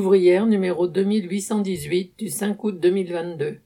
ouvrière numéro 2818 du 5 août 2022.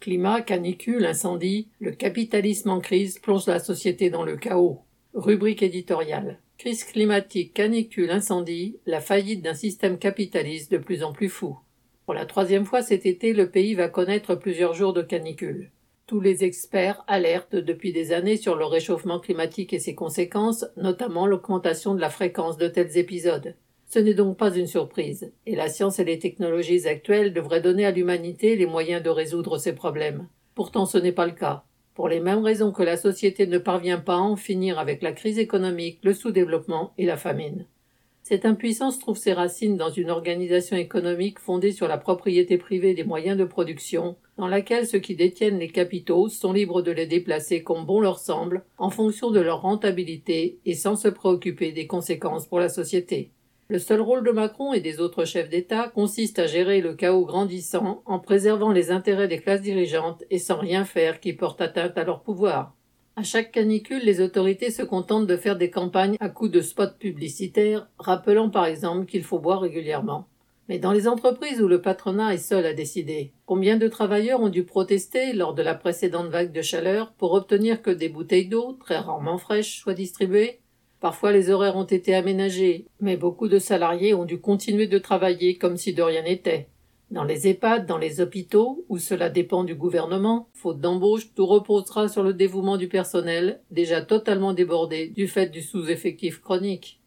Climat, canicule, incendie, le capitalisme en crise plonge la société dans le chaos. Rubrique éditoriale. Crise climatique, canicule, incendie, la faillite d'un système capitaliste de plus en plus fou. Pour la troisième fois cet été, le pays va connaître plusieurs jours de canicule. Tous les experts alertent depuis des années sur le réchauffement climatique et ses conséquences, notamment l'augmentation de la fréquence de tels épisodes. Ce n'est donc pas une surprise, et la science et les technologies actuelles devraient donner à l'humanité les moyens de résoudre ces problèmes. Pourtant ce n'est pas le cas. Pour les mêmes raisons que la société ne parvient pas à en finir avec la crise économique, le sous-développement et la famine. Cette impuissance trouve ses racines dans une organisation économique fondée sur la propriété privée des moyens de production, dans laquelle ceux qui détiennent les capitaux sont libres de les déplacer comme bon leur semble, en fonction de leur rentabilité et sans se préoccuper des conséquences pour la société. Le seul rôle de Macron et des autres chefs d'État consiste à gérer le chaos grandissant en préservant les intérêts des classes dirigeantes et sans rien faire qui porte atteinte à leur pouvoir. À chaque canicule, les autorités se contentent de faire des campagnes à coups de spots publicitaires, rappelant par exemple qu'il faut boire régulièrement. Mais dans les entreprises où le patronat est seul à décider, combien de travailleurs ont dû protester lors de la précédente vague de chaleur pour obtenir que des bouteilles d'eau, très rarement fraîches, soient distribuées? Parfois les horaires ont été aménagés, mais beaucoup de salariés ont dû continuer de travailler comme si de rien n'était. Dans les EHPAD, dans les hôpitaux, où cela dépend du gouvernement, faute d'embauche, tout reposera sur le dévouement du personnel, déjà totalement débordé du fait du sous-effectif chronique.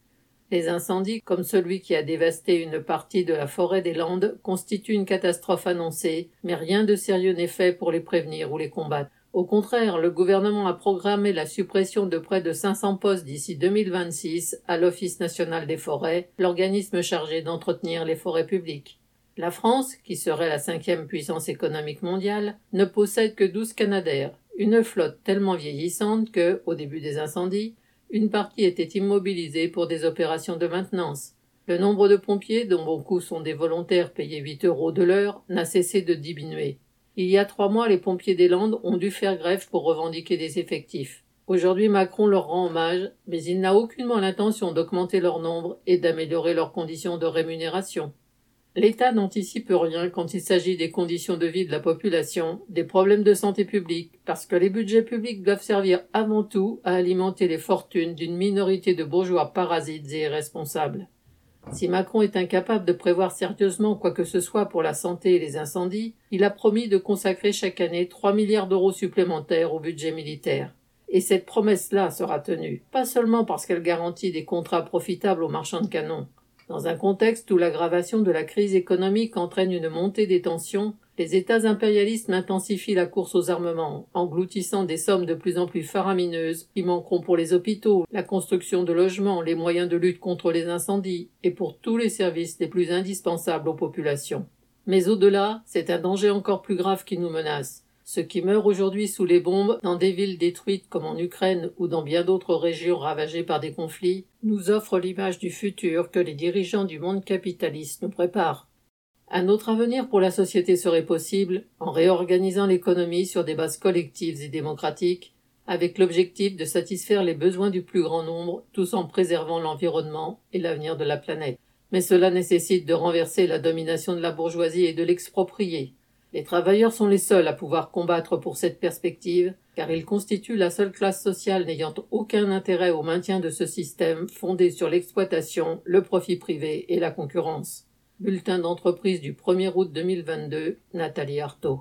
Les incendies, comme celui qui a dévasté une partie de la forêt des Landes, constituent une catastrophe annoncée, mais rien de sérieux n'est fait pour les prévenir ou les combattre. Au contraire, le gouvernement a programmé la suppression de près de 500 postes d'ici 2026 à l'Office national des forêts, l'organisme chargé d'entretenir les forêts publiques. La France, qui serait la cinquième puissance économique mondiale, ne possède que 12 Canadaires, une flotte tellement vieillissante que, au début des incendies, une partie était immobilisée pour des opérations de maintenance. Le nombre de pompiers, dont beaucoup sont des volontaires payés 8 euros de l'heure, n'a cessé de diminuer. Il y a trois mois, les pompiers des Landes ont dû faire grève pour revendiquer des effectifs. Aujourd'hui, Macron leur rend hommage, mais il n'a aucunement l'intention d'augmenter leur nombre et d'améliorer leurs conditions de rémunération. L'État n'anticipe rien quand il s'agit des conditions de vie de la population, des problèmes de santé publique, parce que les budgets publics doivent servir avant tout à alimenter les fortunes d'une minorité de bourgeois parasites et irresponsables. Si Macron est incapable de prévoir sérieusement quoi que ce soit pour la santé et les incendies, il a promis de consacrer chaque année 3 milliards d'euros supplémentaires au budget militaire. Et cette promesse-là sera tenue, pas seulement parce qu'elle garantit des contrats profitables aux marchands de canons. Dans un contexte où l'aggravation de la crise économique entraîne une montée des tensions, les États impérialistes intensifient la course aux armements, engloutissant des sommes de plus en plus faramineuses qui manqueront pour les hôpitaux, la construction de logements, les moyens de lutte contre les incendies et pour tous les services les plus indispensables aux populations. Mais au-delà, c'est un danger encore plus grave qui nous menace. Ceux qui meurent aujourd'hui sous les bombes dans des villes détruites comme en Ukraine ou dans bien d'autres régions ravagées par des conflits nous offrent l'image du futur que les dirigeants du monde capitaliste nous préparent. Un autre avenir pour la société serait possible en réorganisant l'économie sur des bases collectives et démocratiques, avec l'objectif de satisfaire les besoins du plus grand nombre, tout en préservant l'environnement et l'avenir de la planète. Mais cela nécessite de renverser la domination de la bourgeoisie et de l'exproprier. Les travailleurs sont les seuls à pouvoir combattre pour cette perspective, car ils constituent la seule classe sociale n'ayant aucun intérêt au maintien de ce système fondé sur l'exploitation, le profit privé et la concurrence. Bulletin d'entreprise du 1er août 2022, Nathalie Artaud.